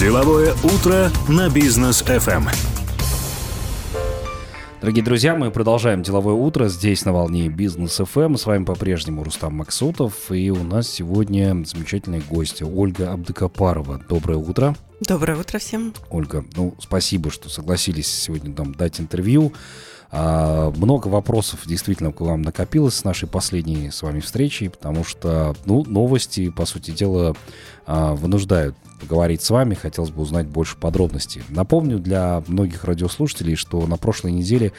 Деловое утро на бизнес FM. Дорогие друзья, мы продолжаем деловое утро здесь на волне Бизнес FM. С вами по-прежнему Рустам Максутов. И у нас сегодня замечательные гости Ольга Абдыкапарова. Доброе утро. Доброе утро всем. Ольга, ну, спасибо, что согласились сегодня нам дать интервью. А, много вопросов действительно к вам накопилось с нашей последней с вами встречи, потому что, ну, новости, по сути дела, а, вынуждают поговорить с вами. Хотелось бы узнать больше подробностей. Напомню для многих радиослушателей, что на прошлой неделе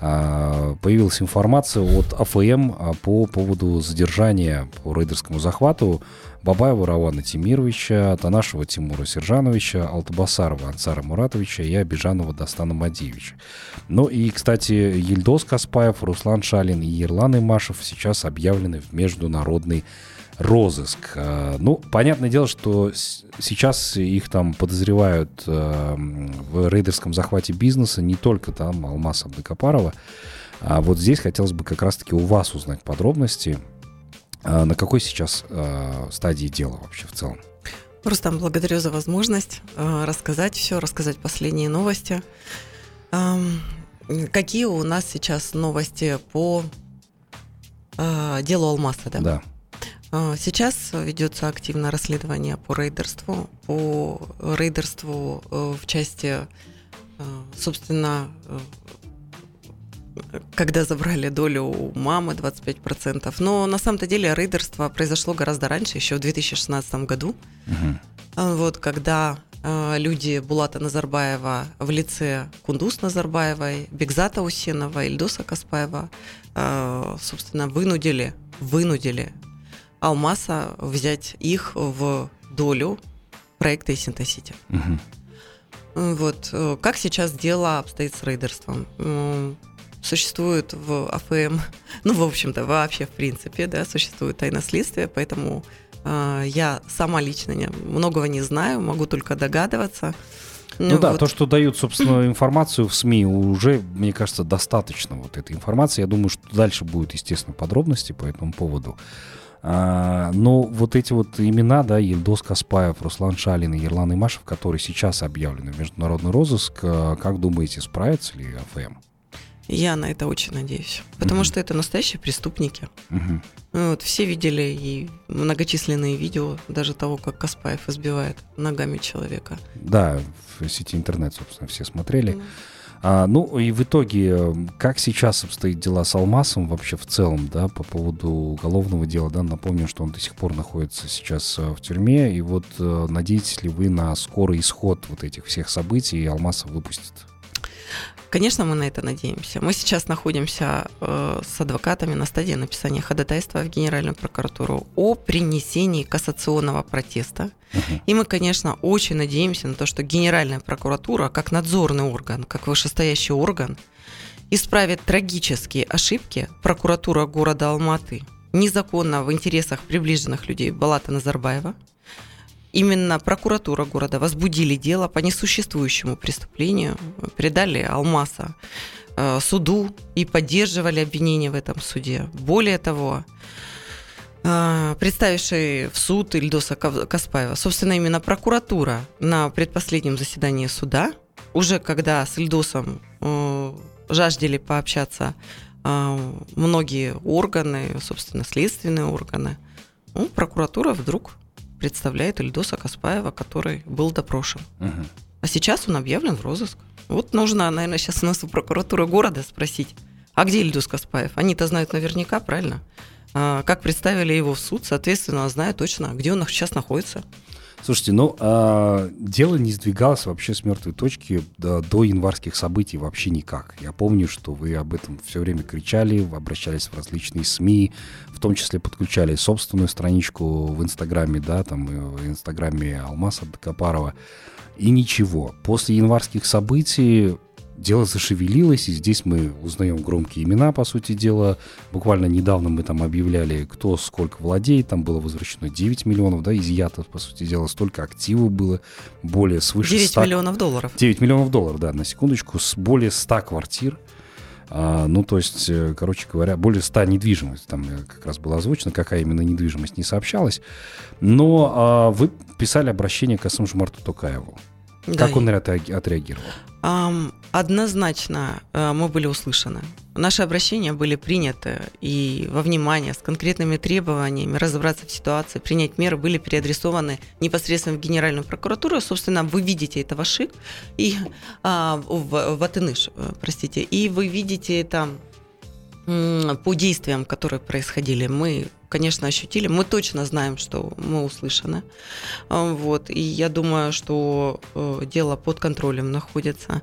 а, появилась информация от АФМ а, по поводу задержания по рейдерскому захвату Бабаева Равана Тимировича, Танашева Тимура Сержановича, Алтабасарова Ансара Муратовича и Абижанова Дастана Мадиевича. Ну и, кстати, Ельдос Каспаев, Руслан Шалин и Ерлан Имашев сейчас объявлены в международный розыск. А, ну, понятное дело, что сейчас их там подозревают э, в рейдерском захвате бизнеса не только там Алмаз Абдыкапарова. А вот здесь хотелось бы как раз-таки у вас узнать подробности. А на какой сейчас э, стадии дела вообще в целом? Рустам, благодарю за возможность э, рассказать все, рассказать последние новости. Какие у нас сейчас новости по делу Алмаса, да? Да. А, сейчас ведется активное расследование по рейдерству, по рейдерству э, в части, э, собственно, э, когда забрали долю у мамы 25%. Но на самом-то деле рейдерство произошло гораздо раньше, еще в 2016 году. Угу. Вот, когда люди Булата Назарбаева в лице Кундус Назарбаевой, Бекзата Усенова, Ильдоса Каспаева, собственно, вынудили, вынудили Алмаса взять их в долю проекта Синтосити. Угу. Вот. Э, как сейчас дело обстоит с рейдерством? Существует в АФМ, ну, в общем-то, вообще, в принципе, да, существует тайна следствия, поэтому э, я сама лично не, многого не знаю, могу только догадываться. Ну, ну да, вот. то, что дают, собственно, информацию в СМИ, уже, мне кажется, достаточно вот этой информации. Я думаю, что дальше будут, естественно, подробности по этому поводу. А, но вот эти вот имена, да, Ельдос Каспаев, Руслан Шалин и Ерлан Имашев, которые сейчас объявлены в международный розыск, а, как думаете, справится ли АФМ? Я на это очень надеюсь, потому uh-huh. что это настоящие преступники. Uh-huh. Вот, все видели и многочисленные видео даже того, как Каспаев избивает ногами человека. Да, в сети интернет, собственно, все смотрели. Uh-huh. А, ну и в итоге, как сейчас обстоит дела с Алмасом вообще в целом, да, по поводу уголовного дела, да, напомню, что он до сих пор находится сейчас э, в тюрьме, и вот э, надеетесь ли вы на скорый исход вот этих всех событий, и Алмаса выпустит? Конечно, мы на это надеемся. Мы сейчас находимся э, с адвокатами на стадии написания ходатайства в Генеральную прокуратуру о принесении кассационного протеста. Uh-huh. И мы, конечно, очень надеемся на то, что Генеральная прокуратура, как надзорный орган, как вышестоящий орган, исправит трагические ошибки прокуратура города Алматы незаконно в интересах приближенных людей Балата Назарбаева – именно прокуратура города возбудили дело по несуществующему преступлению, передали Алмаса э, суду и поддерживали обвинение в этом суде. Более того, э, представивший в суд Ильдоса Каспаева, собственно, именно прокуратура на предпоследнем заседании суда, уже когда с Ильдосом э, жаждали пообщаться многие органы, собственно, следственные органы, ну, прокуратура вдруг представляет Ильдоса Каспаева, который был допрошен. Угу. А сейчас он объявлен в розыск. Вот нужно, наверное, сейчас у нас у прокуратуры города спросить, а где Ильдус Каспаев? Они-то знают наверняка, правильно? А, как представили его в суд, соответственно, знают точно, где он сейчас находится. Слушайте, ну, а, дело не сдвигалось вообще с мертвой точки до, до январских событий вообще никак. Я помню, что вы об этом все время кричали, обращались в различные СМИ, в том числе подключали собственную страничку в Инстаграме, да, там, в Инстаграме Алмаса Докопарова. И ничего. После январских событий дело зашевелилось, и здесь мы узнаем громкие имена, по сути дела. Буквально недавно мы там объявляли, кто сколько владеет, там было возвращено 9 миллионов, да, изъято, по сути дела, столько активов было, более свыше 9 100... миллионов долларов. 9 миллионов долларов, да, на секундочку, с более 100 квартир. А, ну, то есть, э, короче говоря, более 100 недвижимость. Там э, как раз было озвучено, какая именно недвижимость не сообщалась. Но а, вы писали обращение к Асамжмарту Токаеву. Да. Как он отреагировал? Однозначно uh, мы были услышаны. Наши обращения были приняты и во внимание с конкретными требованиями разобраться в ситуации, принять меры были переадресованы непосредственно в Генеральную прокуратуру. Собственно, вы видите это в Ашик и а, в, в Атыныш, э, простите, и вы видите это по действиям, которые происходили, мы, конечно, ощутили. Мы точно знаем, что мы услышаны. А, вот. И я думаю, что э, дело под контролем находится.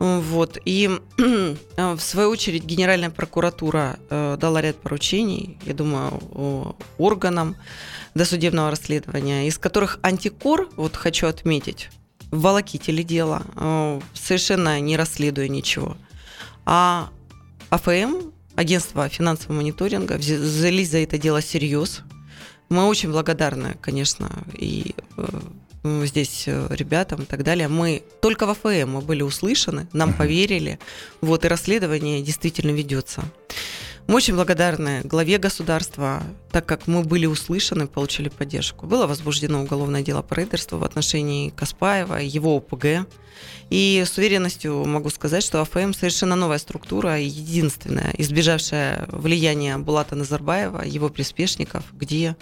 Вот. И в свою очередь Генеральная прокуратура э, дала ряд поручений, я думаю, органам досудебного расследования, из которых антикор, вот хочу отметить, волокители дела, э, совершенно не расследуя ничего. А АФМ агентство финансового мониторинга взялись за это дело всерьез. Мы очень благодарны, конечно, и э, здесь э, ребятам и так далее. Мы только в АФМ мы были услышаны, нам поверили, вот, и расследование действительно ведется. Мы очень благодарны главе государства, так как мы были услышаны, получили поддержку. Было возбуждено уголовное дело по рейдерству в отношении Каспаева, его ОПГ. И с уверенностью могу сказать, что АФМ совершенно новая структура, единственная, избежавшая влияния Булата Назарбаева, его приспешников, где,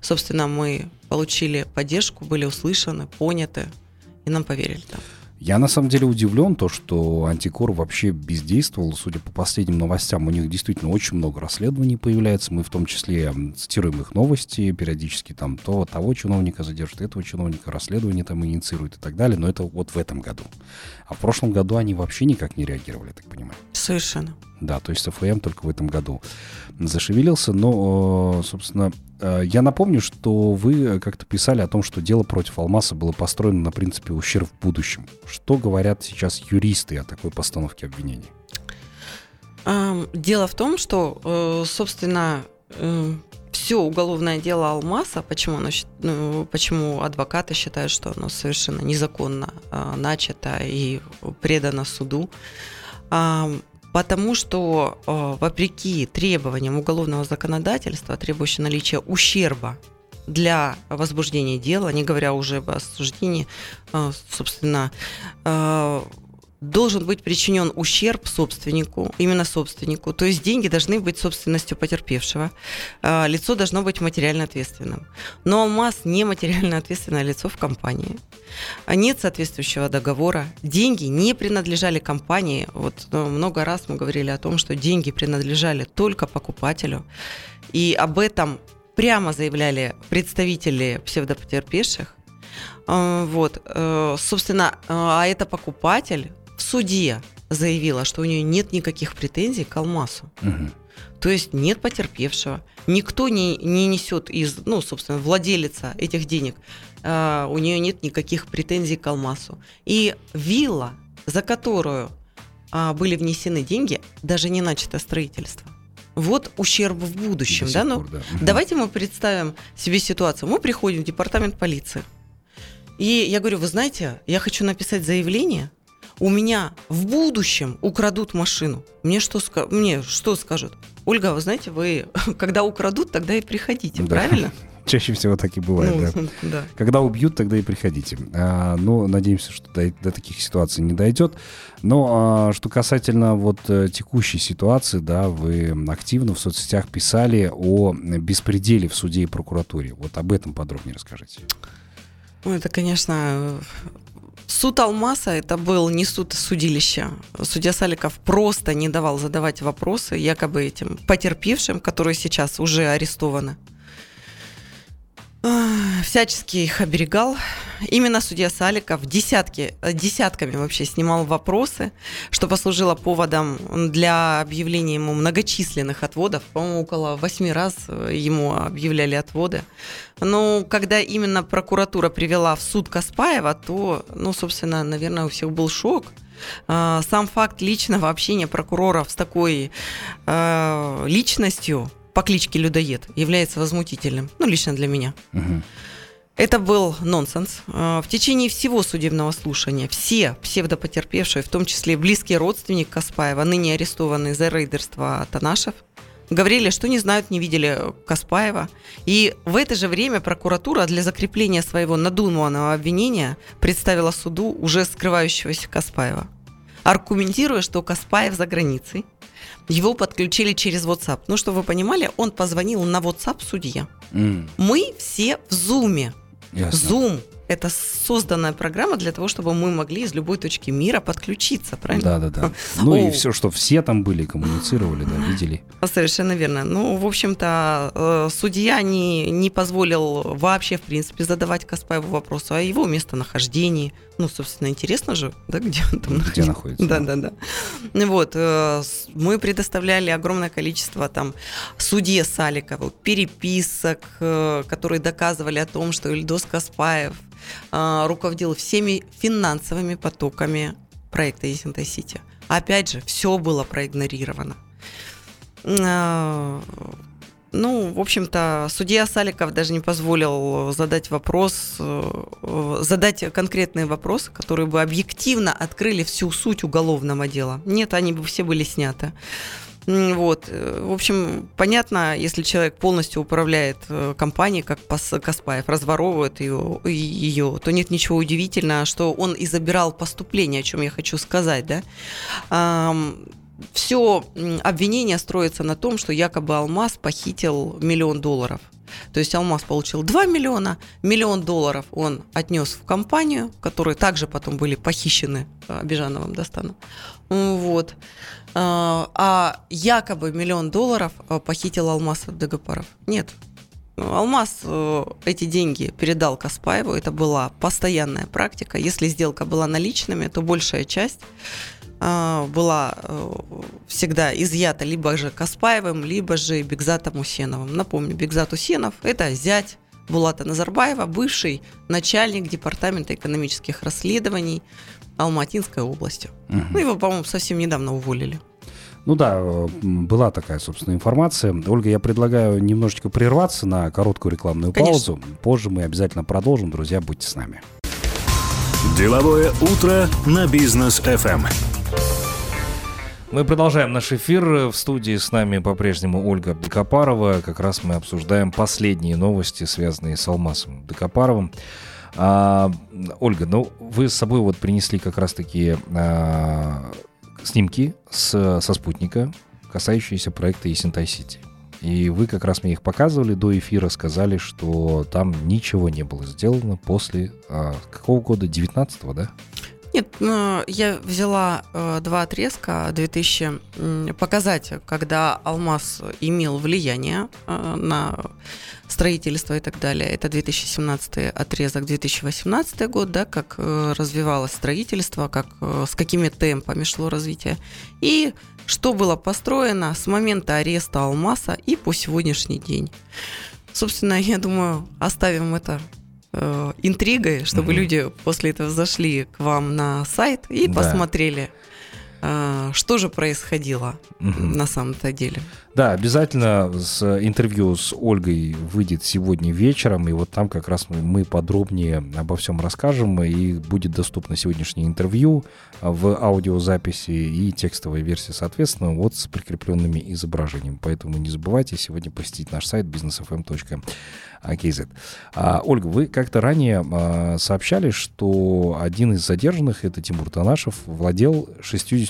собственно, мы получили поддержку, были услышаны, поняты, и нам поверили там. Я на самом деле удивлен, то, что антикор вообще бездействовал. Судя по последним новостям, у них действительно очень много расследований появляется. Мы в том числе цитируем их новости периодически, там то того чиновника задержат, этого чиновника, расследование там инициируют и так далее. Но это вот в этом году. А в прошлом году они вообще никак не реагировали, так понимаю. Совершенно. Да, то есть ФМ только в этом году зашевелился. Но, собственно, э, я напомню, что вы как-то писали о том, что дело против Алмаса было построено на принципе ущерб в будущем. Что говорят сейчас юристы о такой постановке обвинений? Дело в том, что, э, собственно, э, все уголовное дело Алмаса, почему, оно, ну, почему адвокаты считают, что оно совершенно незаконно начато и предано суду, Потому что, э, вопреки требованиям уголовного законодательства, требующего наличия ущерба для возбуждения дела, не говоря уже об осуждении, э, собственно, э, должен быть причинен ущерб собственнику, именно собственнику. То есть деньги должны быть собственностью потерпевшего. А, лицо должно быть материально ответственным. Но Алмаз не материально ответственное лицо в компании. А нет соответствующего договора. Деньги не принадлежали компании. Вот ну, много раз мы говорили о том, что деньги принадлежали только покупателю. И об этом прямо заявляли представители псевдопотерпевших. А, вот, э, собственно, а это покупатель, в суде заявила, что у нее нет никаких претензий к Алмасу. Угу. То есть нет потерпевшего, никто не, не несет из, ну, собственно, владелица этих денег, э, у нее нет никаких претензий к Алмасу. И вилла, за которую э, были внесены деньги, даже не начато строительство. Вот ущерб в будущем, да? Ну, да. Давайте мы представим себе ситуацию. Мы приходим в департамент полиции. И я говорю, вы знаете, я хочу написать заявление у меня в будущем украдут машину, мне что, мне что скажут? Ольга, вы знаете, вы когда украдут, тогда и приходите, да. правильно? Чаще всего так и бывает, ну, да. да. Когда убьют, тогда и приходите. А, ну, надеемся, что до, до таких ситуаций не дойдет. Но а, что касательно вот э, текущей ситуации, да, вы активно в соцсетях писали о беспределе в суде и прокуратуре. Вот об этом подробнее расскажите. Ну, это, конечно, Суд Алмаса это был не суд, а судилище. Судья Саликов просто не давал задавать вопросы якобы этим потерпевшим, которые сейчас уже арестованы всячески их оберегал. Именно судья Саликов десятки, десятками вообще снимал вопросы, что послужило поводом для объявления ему многочисленных отводов. По-моему, около восьми раз ему объявляли отводы. Но когда именно прокуратура привела в суд Каспаева, то, ну, собственно, наверное, у всех был шок. А, сам факт личного общения прокуроров с такой э, личностью, по кличке Людоед является возмутительным, ну, лично для меня. Угу. Это был нонсенс. В течение всего судебного слушания все псевдопотерпевшие, в том числе близкий родственник Каспаева, ныне арестованный за рейдерство Танашев, говорили, что не знают, не видели Каспаева. И в это же время прокуратура для закрепления своего надуманного обвинения представила суду уже скрывающегося Каспаева, аргументируя, что Каспаев за границей. Его подключили через WhatsApp. Ну, что вы понимали, он позвонил на WhatsApp судье. Mm. Мы все в Зуме. Ясно. Zoom это созданная программа для того, чтобы мы могли из любой точки мира подключиться, правильно? Да, да, да. Ну и все, что все там были, коммуницировали, да, видели. Совершенно верно. Ну, в общем-то, э, судья не, не позволил вообще, в принципе, задавать Каспаеву вопросу о его местонахождении. Ну, собственно, интересно же, да, где он там Где находится. Да, да, да. Вот, э, мы предоставляли огромное количество там судье Саликову переписок, э, которые доказывали о том, что Ильдос Каспаев руководил всеми финансовыми потоками проекта Есентай Сити. Опять же, все было проигнорировано. А, ну, в общем-то, судья Саликов даже не позволил задать вопрос, э, задать конкретные вопросы, которые бы объективно открыли всю суть уголовного дела. Нет, они бы все были сняты. Вот. Э, в общем, понятно, если человек полностью управляет э, компанией, как Каспаев, разворовывает ее, ее, то нет ничего удивительного, что он и забирал поступление, о чем я хочу сказать, да все обвинение строится на том, что якобы Алмаз похитил миллион долларов. То есть Алмаз получил 2 миллиона, миллион долларов он отнес в компанию, которые также потом были похищены Абижановым Достаном. Вот. А, а якобы миллион долларов а, похитил Алмаз от Дагопаров. Нет. Алмаз э, эти деньги передал Каспаеву, это была постоянная практика. Если сделка была наличными, то большая часть была э, всегда изъята либо же Каспаевым, либо же Бекзатом Усеновым. Напомню, Бекзат Усенов – это зять Булата Назарбаева, бывший начальник Департамента экономических расследований Алматинской области. Угу. Ну, его, по-моему, совсем недавно уволили. Ну да, была такая, собственно, информация. Ольга, я предлагаю немножечко прерваться на короткую рекламную Конечно. паузу. Позже мы обязательно продолжим. Друзья, будьте с нами. Деловое утро на бизнес FM. Мы продолжаем наш эфир. В студии с нами по-прежнему Ольга Абдикапарова. Как раз мы обсуждаем последние новости, связанные с Алмасом Абдикапаровым. А, Ольга, ну вы с собой вот принесли как раз таки а, снимки с, со спутника, касающиеся проекта Есентай Сити. И вы как раз мне их показывали до эфира, сказали, что там ничего не было сделано после а, какого года? 19-го, да? Нет, ну, я взяла э, два отрезка 2000 показать, когда Алмаз имел влияние э, на строительство и так далее. Это 2017 отрезок, 2018 год, да, как э, развивалось строительство, как, с какими темпами шло развитие. И что было построено с момента ареста Алмаса и по сегодняшний день. Собственно, я думаю, оставим это интригой, чтобы угу. люди после этого зашли к вам на сайт и да. посмотрели, э, что же происходило угу. на самом-то деле. Да, обязательно с интервью с Ольгой выйдет сегодня вечером, и вот там как раз мы подробнее обо всем расскажем, и будет доступно сегодняшнее интервью в аудиозаписи и текстовая версия, соответственно, вот с прикрепленными изображениями. Поэтому не забывайте сегодня посетить наш сайт businessfm.com KZ. А, Ольга, вы как-то ранее а, сообщали, что один из задержанных, это Тимур Танашев, владел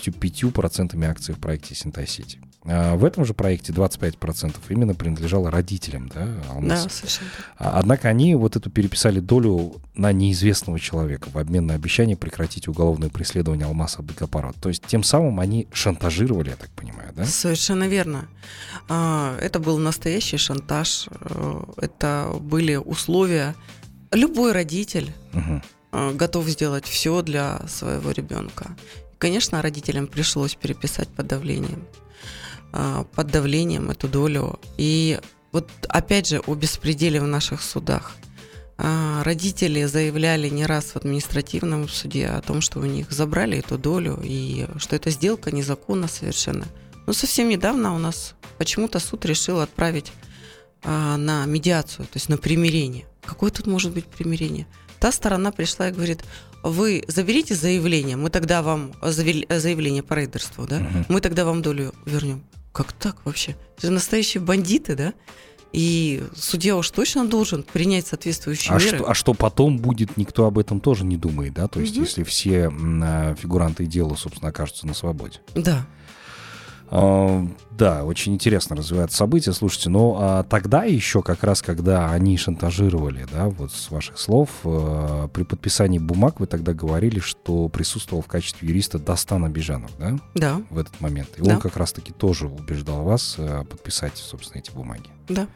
65% акций в проекте Синтай Сити. А, в этом же проекте 25% именно принадлежало родителям, да, Алмаз? Да, совершенно. А, однако они вот эту переписали долю на неизвестного человека в обмен на обещание прекратить уголовное преследование Алмаса Абдыкапарова. То есть тем самым они шантажировали, я так понимаю, да? Совершенно верно. Это был настоящий шантаж. Э, это были условия. Любой родитель угу. готов сделать все для своего ребенка. Конечно, родителям пришлось переписать под давлением, э, под давлением эту долю. И вот опять же о беспределе в наших судах. Э, родители заявляли не раз в административном суде о том, что у них забрали эту долю и что эта сделка незаконна совершенно. Но совсем недавно у нас почему-то суд решил отправить а, на медиацию, то есть на примирение. Какое тут может быть примирение? Та сторона пришла и говорит, вы заберите заявление, мы тогда вам заявление по рейдерству, да, угу. мы тогда вам долю вернем. Как так вообще? Это настоящие бандиты, да? И судья уж точно должен принять соответствующие а меры. Что, а что потом будет, никто об этом тоже не думает, да? То есть, угу. если все а, фигуранты дела, собственно, окажутся на свободе. Да. А, да, очень интересно развиваются события. Слушайте, но а, тогда еще, как раз когда они шантажировали, да, вот с ваших слов, а, при подписании бумаг вы тогда говорили, что присутствовал в качестве юриста Дастан Абижанов, да? Да. В этот момент. И да. он как раз-таки тоже убеждал вас а, подписать, собственно, эти бумаги. Да.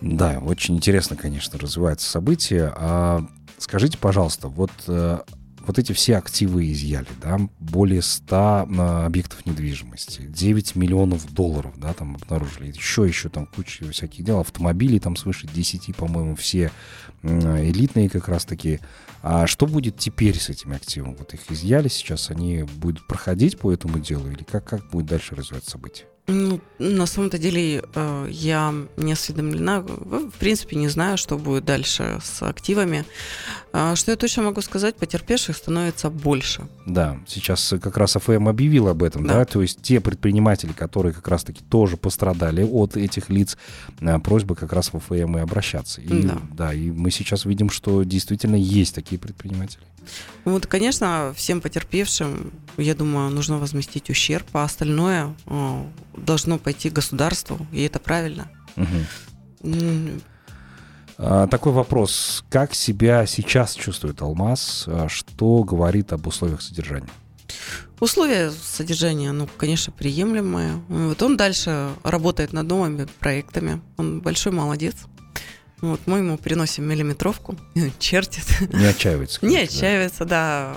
Да, очень интересно, конечно, развиваются события. А скажите, пожалуйста, вот э, вот эти все активы изъяли, да, более 100 а, объектов недвижимости, 9 миллионов долларов, да, там обнаружили, еще, еще там куча всяких дел, автомобилей там свыше 10, по-моему, все элитные как раз-таки. А что будет теперь с этими активами? Вот их изъяли сейчас, они будут проходить по этому делу или как, как будет дальше развиваться события? Ну, на самом-то деле э, я не осведомлена, в принципе, не знаю, что будет дальше с активами. А, что я точно могу сказать, потерпевших становится больше. Да, сейчас как раз АФМ объявил об этом, да, да? то есть те предприниматели, которые как раз-таки тоже пострадали от этих лиц, э, просьба как раз в АФМ и обращаться. И, да. да, и мы сейчас видим, что действительно есть такие предприниматели. Вот, конечно, всем потерпевшим, я думаю, нужно возместить ущерб, а остальное э, должно пойти государству, и это правильно. Угу. Такой вопрос. Как себя сейчас чувствует Алмаз? А что говорит об условиях содержания? Условия содержания, ну, конечно, приемлемые. Вот он дальше работает над новыми проектами. Он большой молодец. Вот мы ему приносим миллиметровку, чертит. Не отчаивается. Не отчаивается, да.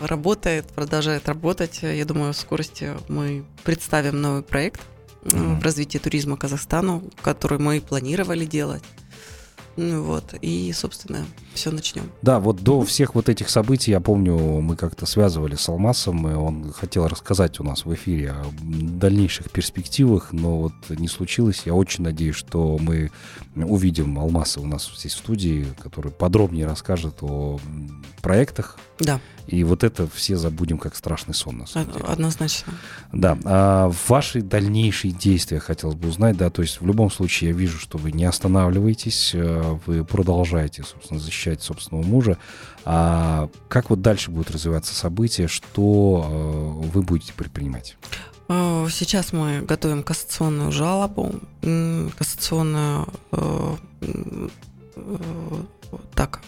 Работает, продолжает работать. Я думаю, в скорости мы представим новый проект mm-hmm. в развитии туризма Казахстану, который мы планировали делать. Ну вот, и, собственно, все начнем. Да, вот до всех вот этих событий, я помню, мы как-то связывали с Алмасом, и он хотел рассказать у нас в эфире о дальнейших перспективах, но вот не случилось. Я очень надеюсь, что мы увидим Алмаса у нас здесь в студии, который подробнее расскажет о проектах. Да. И вот это все забудем как страшный сон, на самом деле. Однозначно. Да. А ваши дальнейшие действия хотелось бы узнать, да, то есть в любом случае я вижу, что вы не останавливаетесь, э, вы продолжаете, собственно, защищать собственного мужа. А как вот дальше будут развиваться события, что э, вы будете предпринимать? Э, сейчас мы готовим кассационную жалобу, кассационную так,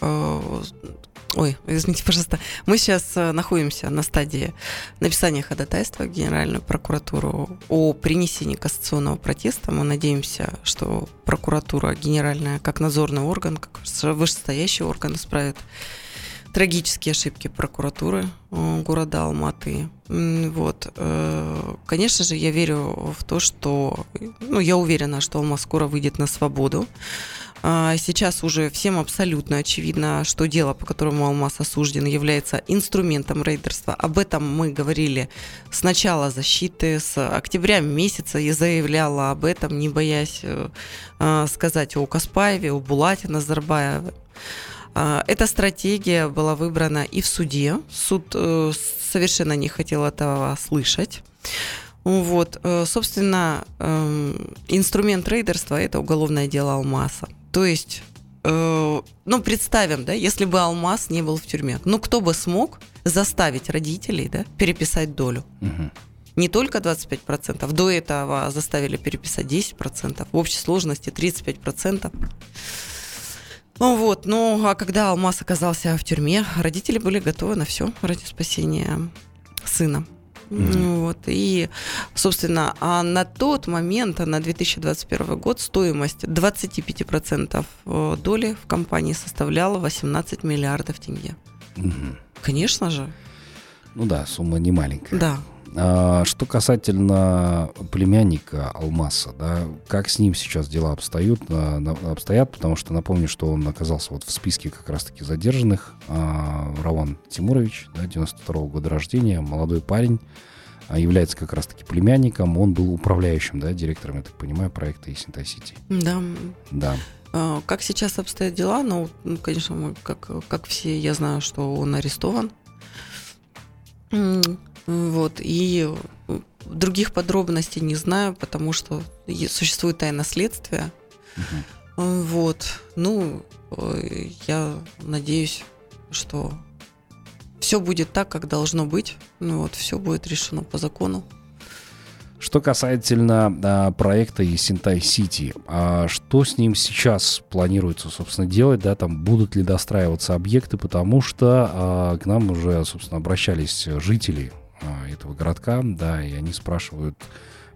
Ой, извините, пожалуйста. Мы сейчас э, находимся на стадии написания ходатайства в Генеральную прокуратуру о принесении кассационного протеста. Мы надеемся, что прокуратура генеральная, как надзорный орган, как вышестоящий орган, исправит трагические ошибки прокуратуры э, города Алматы. Вот. Э, конечно же, я верю в то, что... Ну, я уверена, что Алмаз скоро выйдет на свободу. А, сейчас уже всем абсолютно очевидно, что дело, по которому Алмаз осужден, является инструментом рейдерства. Об этом мы говорили с начала защиты, с октября месяца. Я заявляла об этом, не боясь э, а, сказать о Каспаеве, о Булате Назарбаеве. А, эта стратегия была выбрана и в суде. Суд э, совершенно не хотел этого слышать. Вот, э, собственно, эм, инструмент рейдерства – это уголовное дело Алмаса. То есть, э, ну, представим, да, если бы Алмаз не был в тюрьме, ну, кто бы смог заставить родителей, да, переписать долю? Угу. Не только 25%, до этого заставили переписать 10%, в общей сложности 35%. Ну вот, ну а когда Алмаз оказался в тюрьме, родители были готовы на все ради спасения сына. Mm-hmm. Вот, и, собственно, а на тот момент, на 2021 год, стоимость 25% э, доли в компании составляла 18 миллиардов тенге. Mm-hmm. Конечно же. Ну да, сумма не маленькая. Да. А, что касательно племянника Алмаса, да, как с ним сейчас дела обстоят, на, обстоят, потому что напомню, что он оказался вот в списке как раз-таки задержанных. А, Раван Тимурович, да, 92 -го года рождения, молодой парень, а, является как раз-таки племянником. Он был управляющим, да, директором, я так понимаю, проекта Исентай Сити. Да. Да. А, как сейчас обстоят дела? Ну, ну, конечно, мы, как, как все, я знаю, что он арестован. Вот, и других подробностей не знаю, потому что существует тайна следствия. Угу. Вот, ну, э, я надеюсь, что все будет так, как должно быть. Ну вот, все будет решено по закону. Что касательно а, проекта Есентай Сити, а что с ним сейчас планируется, собственно, делать, да, там будут ли достраиваться объекты, потому что а, к нам уже, собственно, обращались жители этого городка, да, и они спрашивают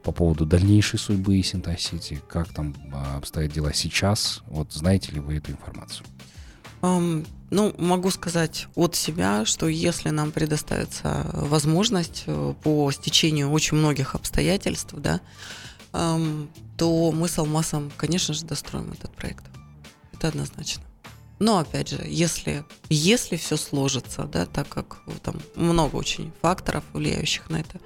по поводу дальнейшей судьбы Есентай Сити, как там а, обстоят дела сейчас, вот знаете ли вы эту информацию? Um, ну, могу сказать от себя, что если нам предоставится возможность э, по стечению очень многих обстоятельств, да, um, то мы с Алмасом, конечно же, достроим этот проект. Это однозначно. Но опять же, если, если все сложится, да, так как там много очень факторов, влияющих на это,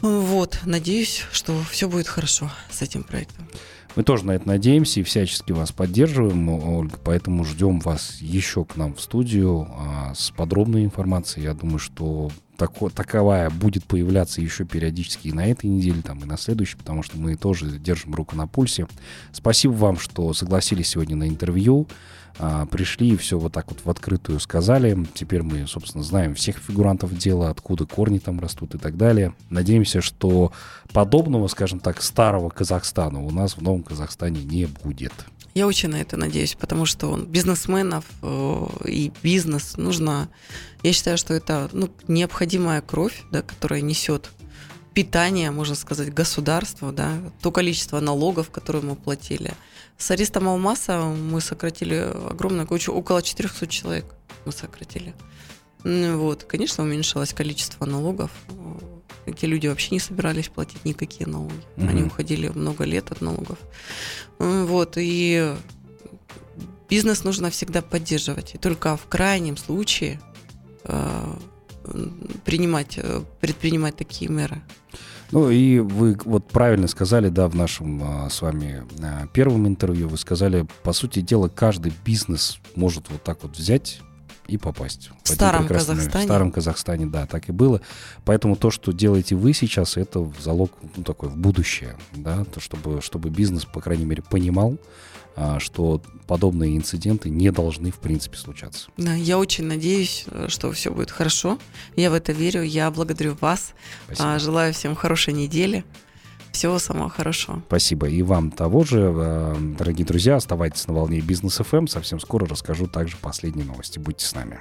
вот, надеюсь, что все будет хорошо с этим проектом. Мы тоже на это надеемся и всячески вас поддерживаем, Ольга, поэтому ждем вас еще к нам в студию а, с подробной информацией. Я думаю, что тако, таковая будет появляться еще периодически и на этой неделе, там, и на следующей, потому что мы тоже держим руку на пульсе. Спасибо вам, что согласились сегодня на интервью а, пришли и все вот так вот в открытую сказали. Теперь мы, собственно, знаем всех фигурантов дела, откуда корни там растут и так далее. Надеемся, что подобного, скажем так, старого Казахстана у нас в новом Казахстане не будет. Я очень на это надеюсь, потому что бизнесменов э, и бизнес нужно... Я считаю, что это ну, необходимая кровь, да, которая несет питание, можно сказать, государству, да, то количество налогов, которые мы платили. С арестом Алмаса мы сократили огромное, около 400 человек мы сократили. Вот, конечно, уменьшилось количество налогов. Эти люди вообще не собирались платить никакие налоги. Угу. Они уходили много лет от налогов. Вот, и бизнес нужно всегда поддерживать. И только в крайнем случае э, принимать, э, предпринимать такие меры. Ну и вы вот правильно сказали, да, в нашем а, с вами а, первом интервью, вы сказали, по сути дела, каждый бизнес может вот так вот взять и попасть. В, в старом Казахстане. В старом Казахстане, да, так и было. Поэтому то, что делаете вы сейчас, это залог ну, такой в будущее, да, то, чтобы, чтобы бизнес, по крайней мере, понимал, что подобные инциденты не должны, в принципе, случаться. Да, я очень надеюсь, что все будет хорошо. Я в это верю. Я благодарю вас. Спасибо. А, желаю всем хорошей недели. Всего самого хорошего. Спасибо. И вам того же, а, дорогие друзья. Оставайтесь на волне Бизнес ФМ. Совсем скоро расскажу также последние новости. Будьте с нами.